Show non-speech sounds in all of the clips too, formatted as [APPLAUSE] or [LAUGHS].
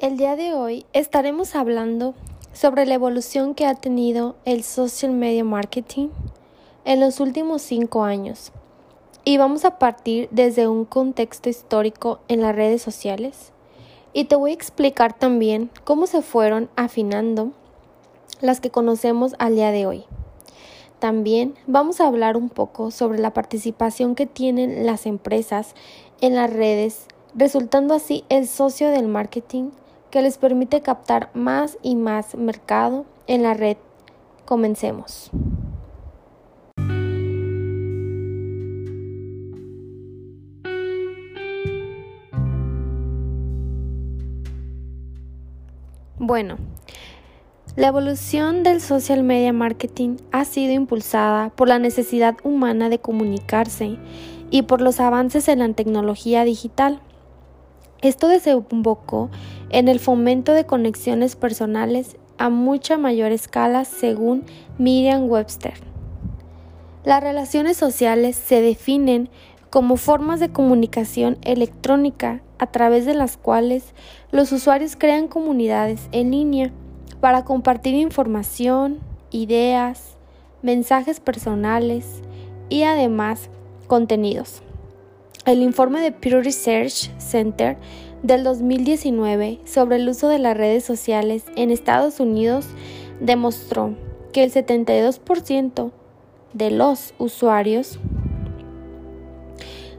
El día de hoy estaremos hablando sobre la evolución que ha tenido el social media marketing en los últimos cinco años. Y vamos a partir desde un contexto histórico en las redes sociales. Y te voy a explicar también cómo se fueron afinando las que conocemos al día de hoy. También vamos a hablar un poco sobre la participación que tienen las empresas en las redes, resultando así el socio del marketing que les permite captar más y más mercado en la red. Comencemos. Bueno, la evolución del social media marketing ha sido impulsada por la necesidad humana de comunicarse y por los avances en la tecnología digital. Esto desembocó en el fomento de conexiones personales a mucha mayor escala según Miriam Webster. Las relaciones sociales se definen como formas de comunicación electrónica a través de las cuales los usuarios crean comunidades en línea para compartir información, ideas, mensajes personales y además contenidos. El informe de Pew Research Center del 2019 sobre el uso de las redes sociales en Estados Unidos demostró que el 72% de los usuarios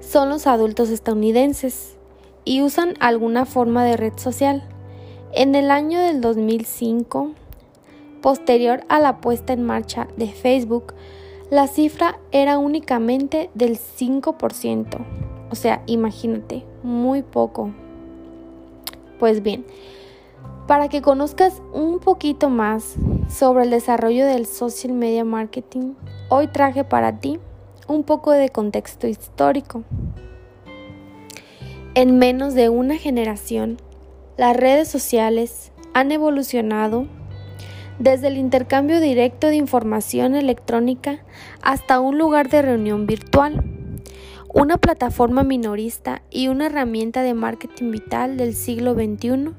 son los adultos estadounidenses y usan alguna forma de red social. En el año del 2005, posterior a la puesta en marcha de Facebook, la cifra era únicamente del 5%. O sea, imagínate, muy poco. Pues bien, para que conozcas un poquito más sobre el desarrollo del social media marketing, hoy traje para ti un poco de contexto histórico. En menos de una generación, las redes sociales han evolucionado desde el intercambio directo de información electrónica hasta un lugar de reunión virtual una plataforma minorista y una herramienta de marketing vital del siglo XXI,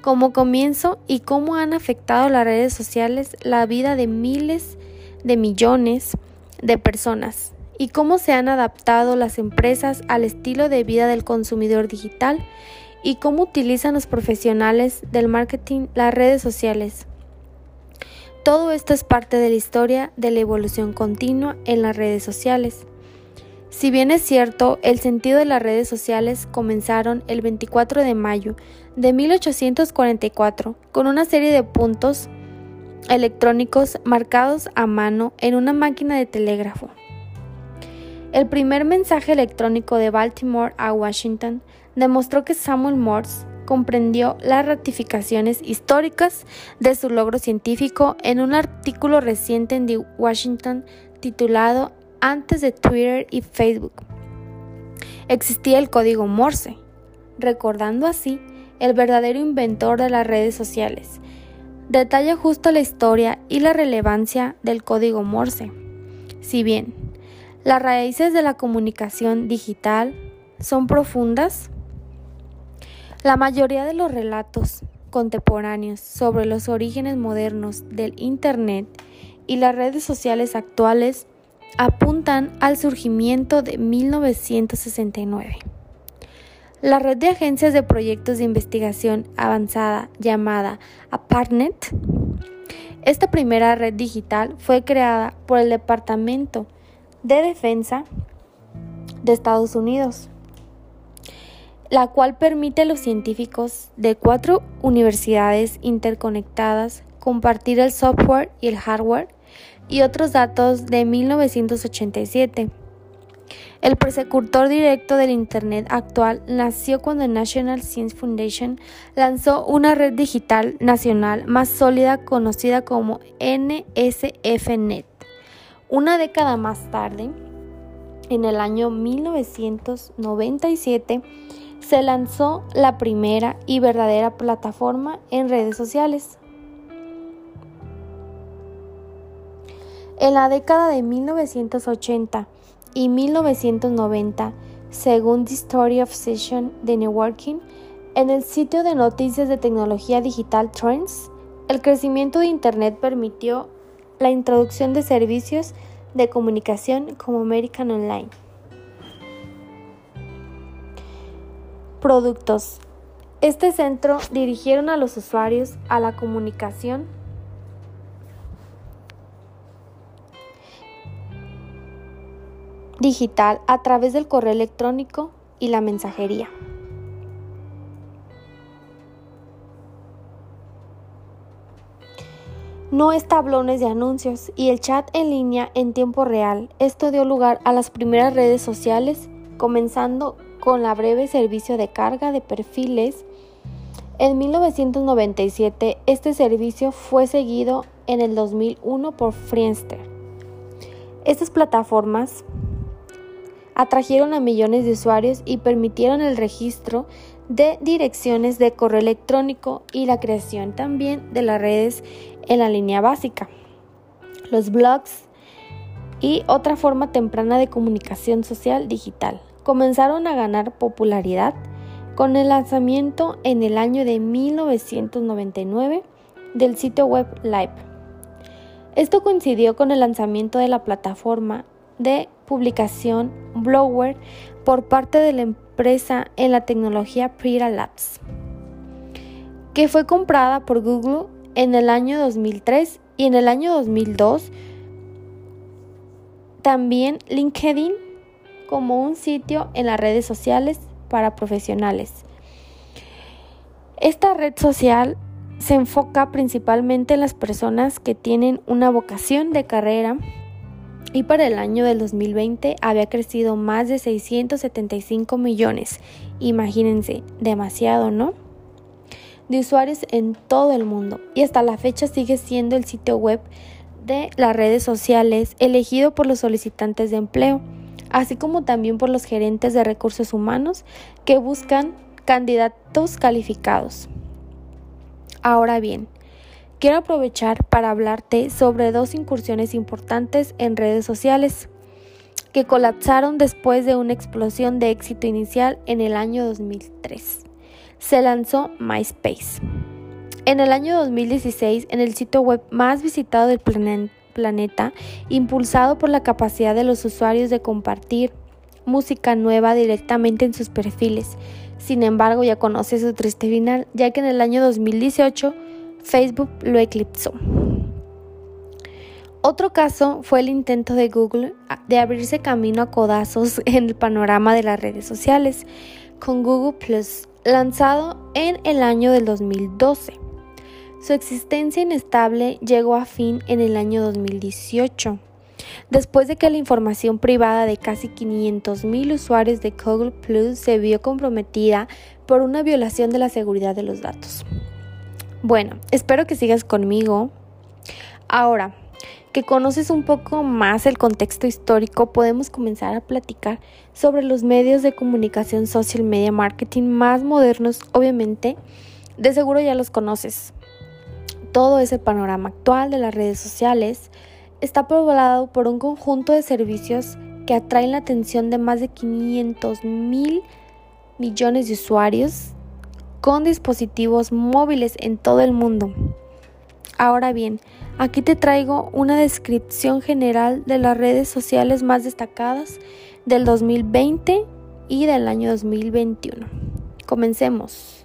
como comienzo y cómo han afectado las redes sociales la vida de miles de millones de personas y cómo se han adaptado las empresas al estilo de vida del consumidor digital y cómo utilizan los profesionales del marketing las redes sociales. Todo esto es parte de la historia de la evolución continua en las redes sociales. Si bien es cierto, el sentido de las redes sociales comenzaron el 24 de mayo de 1844 con una serie de puntos electrónicos marcados a mano en una máquina de telégrafo. El primer mensaje electrónico de Baltimore a Washington demostró que Samuel Morse comprendió las ratificaciones históricas de su logro científico en un artículo reciente en The Washington titulado antes de Twitter y Facebook. Existía el código Morse, recordando así el verdadero inventor de las redes sociales. Detalla justo la historia y la relevancia del código Morse. Si bien las raíces de la comunicación digital son profundas, la mayoría de los relatos contemporáneos sobre los orígenes modernos del Internet y las redes sociales actuales apuntan al surgimiento de 1969. La red de agencias de proyectos de investigación avanzada llamada APARNET, esta primera red digital fue creada por el Departamento de Defensa de Estados Unidos, la cual permite a los científicos de cuatro universidades interconectadas compartir el software y el hardware y otros datos de 1987. El persecutor directo del Internet actual nació cuando el National Science Foundation lanzó una red digital nacional más sólida conocida como NSFNet. Una década más tarde, en el año 1997, se lanzó la primera y verdadera plataforma en redes sociales, En la década de 1980 y 1990, según The Story of Session de Networking, En el sitio de noticias de tecnología digital Trends, el crecimiento de Internet permitió la introducción de servicios de comunicación como American Online. Productos. Este centro dirigieron a los usuarios a la comunicación digital a través del correo electrónico y la mensajería. no es tablones de anuncios y el chat en línea en tiempo real. Esto dio lugar a las primeras redes sociales, comenzando con la breve servicio de carga de perfiles. En 1997 este servicio fue seguido en el 2001 por Friendster. Estas plataformas atrajeron a millones de usuarios y permitieron el registro de direcciones de correo electrónico y la creación también de las redes en la línea básica, los blogs y otra forma temprana de comunicación social digital. Comenzaron a ganar popularidad con el lanzamiento en el año de 1999 del sitio web Live. Esto coincidió con el lanzamiento de la plataforma de publicación Blower por parte de la empresa en la tecnología Prira Labs, que fue comprada por Google en el año 2003 y en el año 2002 también LinkedIn como un sitio en las redes sociales para profesionales. Esta red social se enfoca principalmente en las personas que tienen una vocación de carrera y para el año del 2020 había crecido más de 675 millones. Imagínense, demasiado, ¿no? de usuarios en todo el mundo y hasta la fecha sigue siendo el sitio web de las redes sociales elegido por los solicitantes de empleo, así como también por los gerentes de recursos humanos que buscan candidatos calificados. Ahora bien, quiero aprovechar para hablarte sobre dos incursiones importantes en redes sociales que colapsaron después de una explosión de éxito inicial en el año 2003 se lanzó MySpace. En el año 2016, en el sitio web más visitado del planeta, impulsado por la capacidad de los usuarios de compartir música nueva directamente en sus perfiles. Sin embargo, ya conoce su triste final, ya que en el año 2018 Facebook lo eclipsó. Otro caso fue el intento de Google de abrirse camino a codazos [LAUGHS] en el panorama de las redes sociales con Google Plus, lanzado en el año del 2012. Su existencia inestable llegó a fin en el año 2018, después de que la información privada de casi 500.000 usuarios de Google Plus se vio comprometida por una violación de la seguridad de los datos. Bueno, espero que sigas conmigo. Ahora, que conoces un poco más el contexto histórico, podemos comenzar a platicar sobre los medios de comunicación social media marketing más modernos, obviamente, de seguro ya los conoces. Todo ese panorama actual de las redes sociales está poblado por un conjunto de servicios que atraen la atención de más de 500 mil millones de usuarios con dispositivos móviles en todo el mundo. Ahora bien, aquí te traigo una descripción general de las redes sociales más destacadas del 2020 y del año 2021. Comencemos.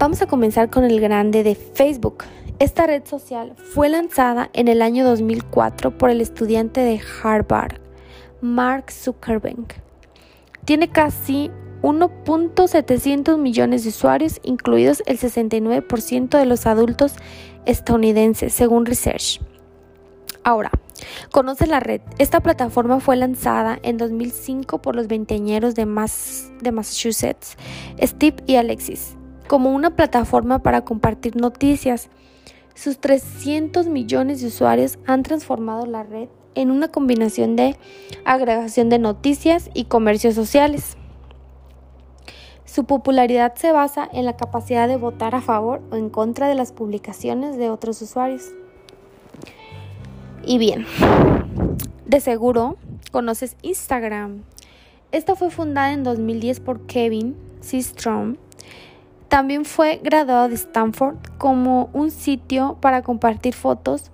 Vamos a comenzar con el grande de Facebook. Esta red social fue lanzada en el año 2004 por el estudiante de Harvard, Mark Zuckerberg. Tiene casi 1.700 millones de usuarios, incluidos el 69% de los adultos estadounidenses, según Research. Ahora, conoce la red. Esta plataforma fue lanzada en 2005 por los veinteañeros de, de Massachusetts, Steve y Alexis, como una plataforma para compartir noticias. Sus 300 millones de usuarios han transformado la red en una combinación de agregación de noticias y comercios sociales. Su popularidad se basa en la capacidad de votar a favor o en contra de las publicaciones de otros usuarios. Y bien, de seguro conoces Instagram. Esta fue fundada en 2010 por Kevin Systrom También fue graduado de Stanford como un sitio para compartir fotos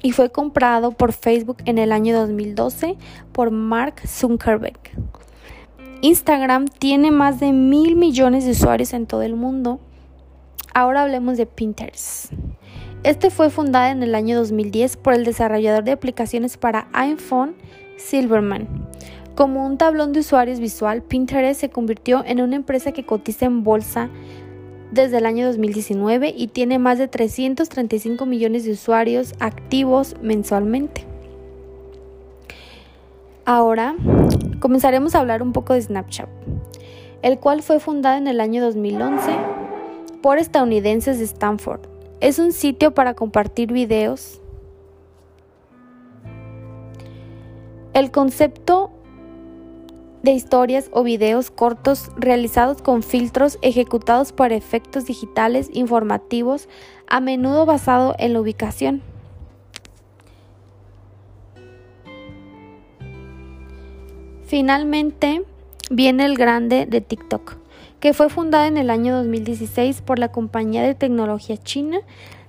y fue comprado por Facebook en el año 2012 por Mark Zuckerberg. Instagram tiene más de mil millones de usuarios en todo el mundo. Ahora hablemos de Pinterest. Este fue fundado en el año 2010 por el desarrollador de aplicaciones para iPhone, Silverman. Como un tablón de usuarios visual, Pinterest se convirtió en una empresa que cotiza en bolsa desde el año 2019 y tiene más de 335 millones de usuarios activos mensualmente. Ahora comenzaremos a hablar un poco de Snapchat, el cual fue fundado en el año 2011 por estadounidenses de Stanford. Es un sitio para compartir videos. El concepto de historias o videos cortos realizados con filtros ejecutados para efectos digitales informativos, a menudo basado en la ubicación. Finalmente viene el grande de TikTok, que fue fundado en el año 2016 por la compañía de tecnología china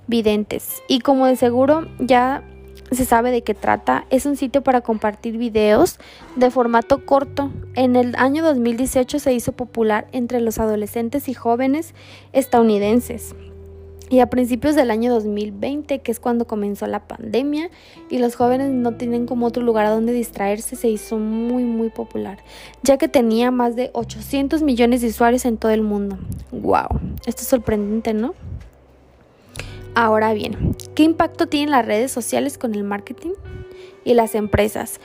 Videntes y como de seguro ya se sabe de qué trata. Es un sitio para compartir videos de formato corto. En el año 2018 se hizo popular entre los adolescentes y jóvenes estadounidenses. Y a principios del año 2020, que es cuando comenzó la pandemia y los jóvenes no tienen como otro lugar a donde distraerse, se hizo muy muy popular, ya que tenía más de 800 millones de usuarios en todo el mundo. ¡Wow! Esto es sorprendente, ¿no? Ahora bien, ¿qué impacto tienen las redes sociales con el marketing y las empresas?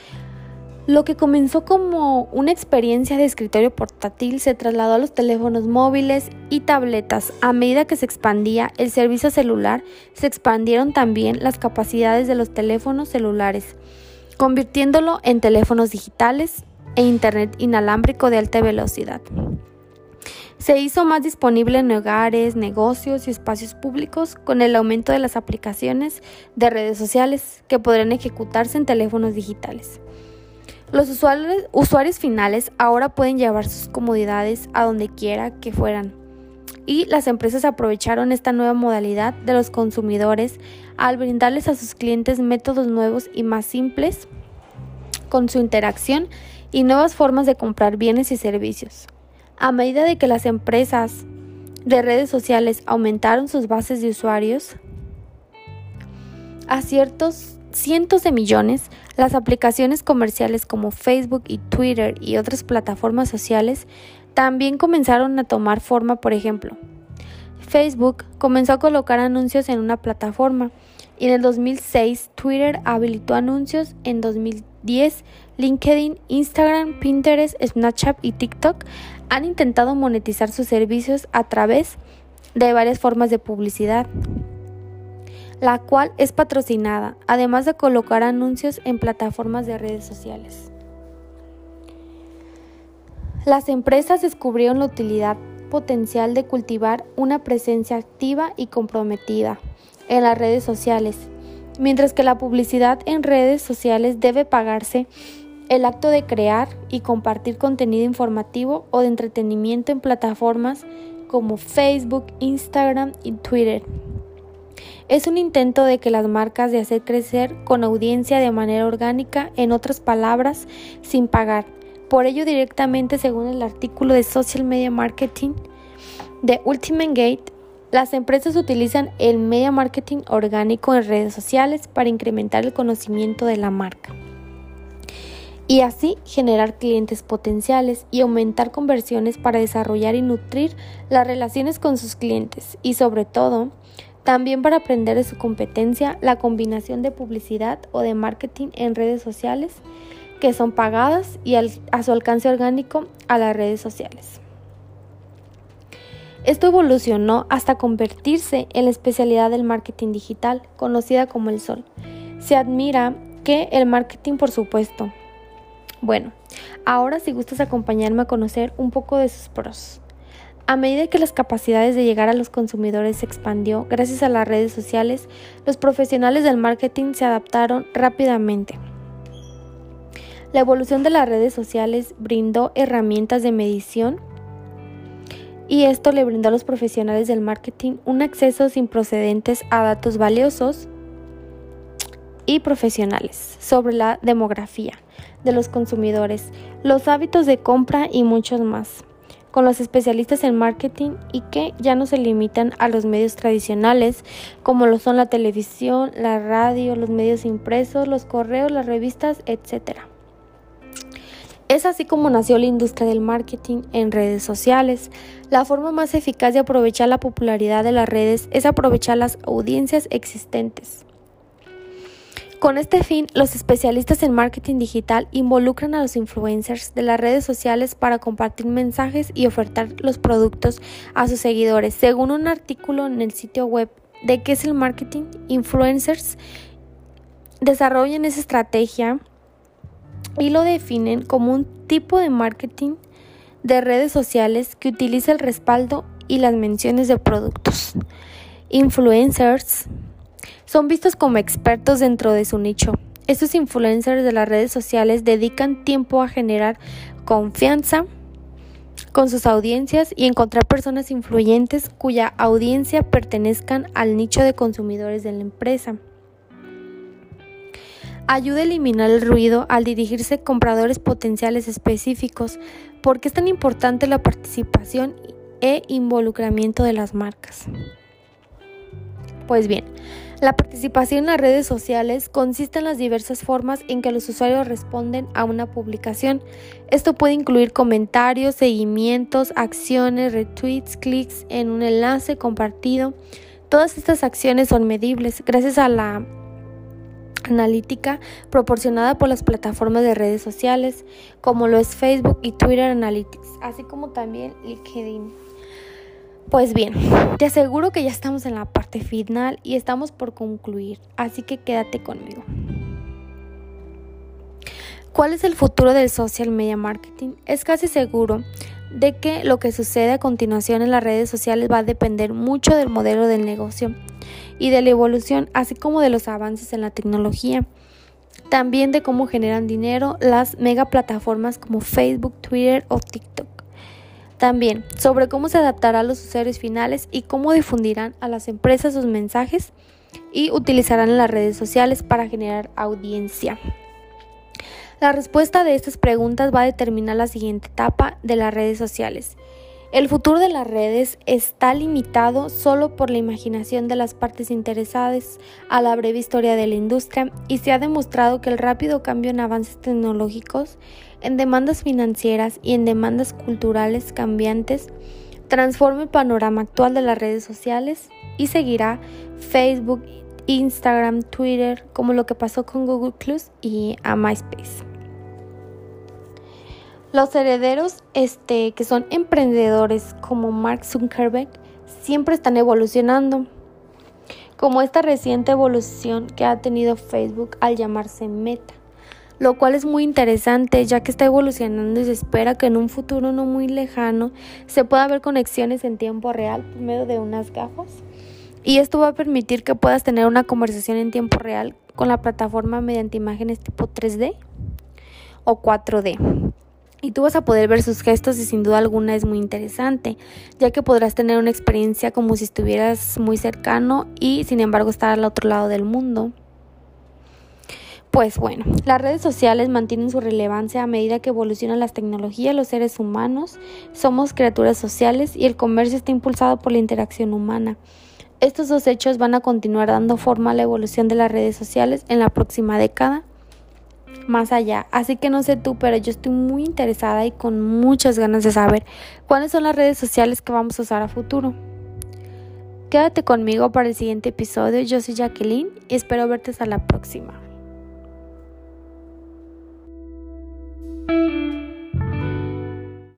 Lo que comenzó como una experiencia de escritorio portátil se trasladó a los teléfonos móviles y tabletas. A medida que se expandía el servicio celular, se expandieron también las capacidades de los teléfonos celulares, convirtiéndolo en teléfonos digitales e Internet inalámbrico de alta velocidad se hizo más disponible en hogares, negocios y espacios públicos con el aumento de las aplicaciones de redes sociales que podrán ejecutarse en teléfonos digitales. Los usuarios, finales ahora pueden llevar sus comodidades a donde quiera que fueran. Y las empresas aprovecharon esta nueva modalidad de los consumidores al brindarles a sus clientes métodos nuevos y más simples con su interacción y nuevas formas de comprar bienes y servicios. A medida de que las empresas de redes sociales aumentaron sus bases de usuarios a ciertos cientos de millones, las aplicaciones comerciales como Facebook y Twitter y otras plataformas sociales también comenzaron a tomar forma, por ejemplo. Facebook comenzó a colocar anuncios en una plataforma y en el 2006 Twitter habilitó anuncios, en 2010 LinkedIn, Instagram, Pinterest, Snapchat y TikTok han intentado monetizar sus servicios a través de varias formas de publicidad, la cual es patrocinada, además de colocar anuncios en plataformas de redes sociales. Las empresas descubrieron la utilidad potencial de cultivar una presencia activa y comprometida en las redes sociales, mientras que la publicidad en redes sociales debe pagarse el acto de crear y compartir contenido informativo o de entretenimiento en plataformas como Facebook, Instagram y Twitter. Es un intento de que las marcas de hacer crecer con audiencia de manera orgánica, en otras palabras, sin pagar. Por ello, directamente según el artículo de Social Media Marketing de Ultimate Gate, las empresas utilizan el media marketing orgánico en redes sociales para incrementar el conocimiento de la marca y así generar clientes potenciales y aumentar conversiones para desarrollar y nutrir las relaciones con sus clientes y sobre todo también para aprender de su competencia la combinación de publicidad o de marketing en redes sociales que son pagadas y a su alcance orgánico a las redes sociales. Esto evolucionó hasta convertirse en la especialidad del marketing digital, conocida como el sol. Se admira que el marketing, por supuesto, bueno, ahora si gustas acompañarme a conocer un poco de sus pros. A medida que las capacidades de llegar a los consumidores se expandió gracias a las redes sociales, los profesionales del marketing se adaptaron rápidamente. La evolución de las redes sociales brindó herramientas de medición y esto le brindó a los profesionales del marketing un acceso sin procedentes a datos valiosos y profesionales sobre la demografía de los consumidores, los hábitos de compra y muchos más, con los especialistas en marketing y que ya no se limitan a los medios tradicionales como lo son la televisión, la radio, los medios impresos, los correos, las revistas, etc. Es así como nació la industria del marketing en redes sociales. La forma más eficaz de aprovechar la popularidad de las redes es aprovechar las audiencias existentes. Con este fin, los especialistas en marketing digital involucran a los influencers de las redes sociales para compartir mensajes y ofertar los productos a sus seguidores. Según un artículo en el sitio web de qué es el marketing, influencers desarrollan esa estrategia y lo definen como un tipo de marketing de redes sociales que utiliza el respaldo y las menciones de productos. Influencers son vistos como expertos dentro de su nicho. Estos influencers de las redes sociales dedican tiempo a generar confianza con sus audiencias y encontrar personas influyentes cuya audiencia pertenezcan al nicho de consumidores de la empresa. Ayuda a eliminar el ruido al dirigirse a compradores potenciales específicos. ¿Por qué es tan importante la participación e involucramiento de las marcas? Pues bien, la participación en las redes sociales consiste en las diversas formas en que los usuarios responden a una publicación. Esto puede incluir comentarios, seguimientos, acciones, retweets, clics en un enlace compartido. Todas estas acciones son medibles gracias a la analítica proporcionada por las plataformas de redes sociales como lo es Facebook y Twitter Analytics, así como también LinkedIn. Pues bien, te aseguro que ya estamos en la parte final y estamos por concluir, así que quédate conmigo. ¿Cuál es el futuro del social media marketing? Es casi seguro de que lo que sucede a continuación en las redes sociales va a depender mucho del modelo del negocio y de la evolución, así como de los avances en la tecnología. También de cómo generan dinero las mega plataformas como Facebook, Twitter o TikTok. También sobre cómo se adaptará a los usuarios finales y cómo difundirán a las empresas sus mensajes y utilizarán las redes sociales para generar audiencia. La respuesta de estas preguntas va a determinar la siguiente etapa de las redes sociales. El futuro de las redes está limitado solo por la imaginación de las partes interesadas a la breve historia de la industria y se ha demostrado que el rápido cambio en avances tecnológicos en demandas financieras y en demandas culturales cambiantes, transforma el panorama actual de las redes sociales y seguirá Facebook, Instagram, Twitter, como lo que pasó con Google Plus y a MySpace. Los herederos este, que son emprendedores como Mark Zuckerberg siempre están evolucionando, como esta reciente evolución que ha tenido Facebook al llamarse Meta lo cual es muy interesante ya que está evolucionando y se espera que en un futuro no muy lejano se pueda ver conexiones en tiempo real por medio de unas gafas. Y esto va a permitir que puedas tener una conversación en tiempo real con la plataforma mediante imágenes tipo 3D o 4D. Y tú vas a poder ver sus gestos y sin duda alguna es muy interesante, ya que podrás tener una experiencia como si estuvieras muy cercano y sin embargo estar al otro lado del mundo. Pues bueno, las redes sociales mantienen su relevancia a medida que evolucionan las tecnologías, los seres humanos somos criaturas sociales y el comercio está impulsado por la interacción humana. Estos dos hechos van a continuar dando forma a la evolución de las redes sociales en la próxima década más allá. Así que no sé tú, pero yo estoy muy interesada y con muchas ganas de saber cuáles son las redes sociales que vamos a usar a futuro. Quédate conmigo para el siguiente episodio. Yo soy Jacqueline y espero verte hasta la próxima. Thank you.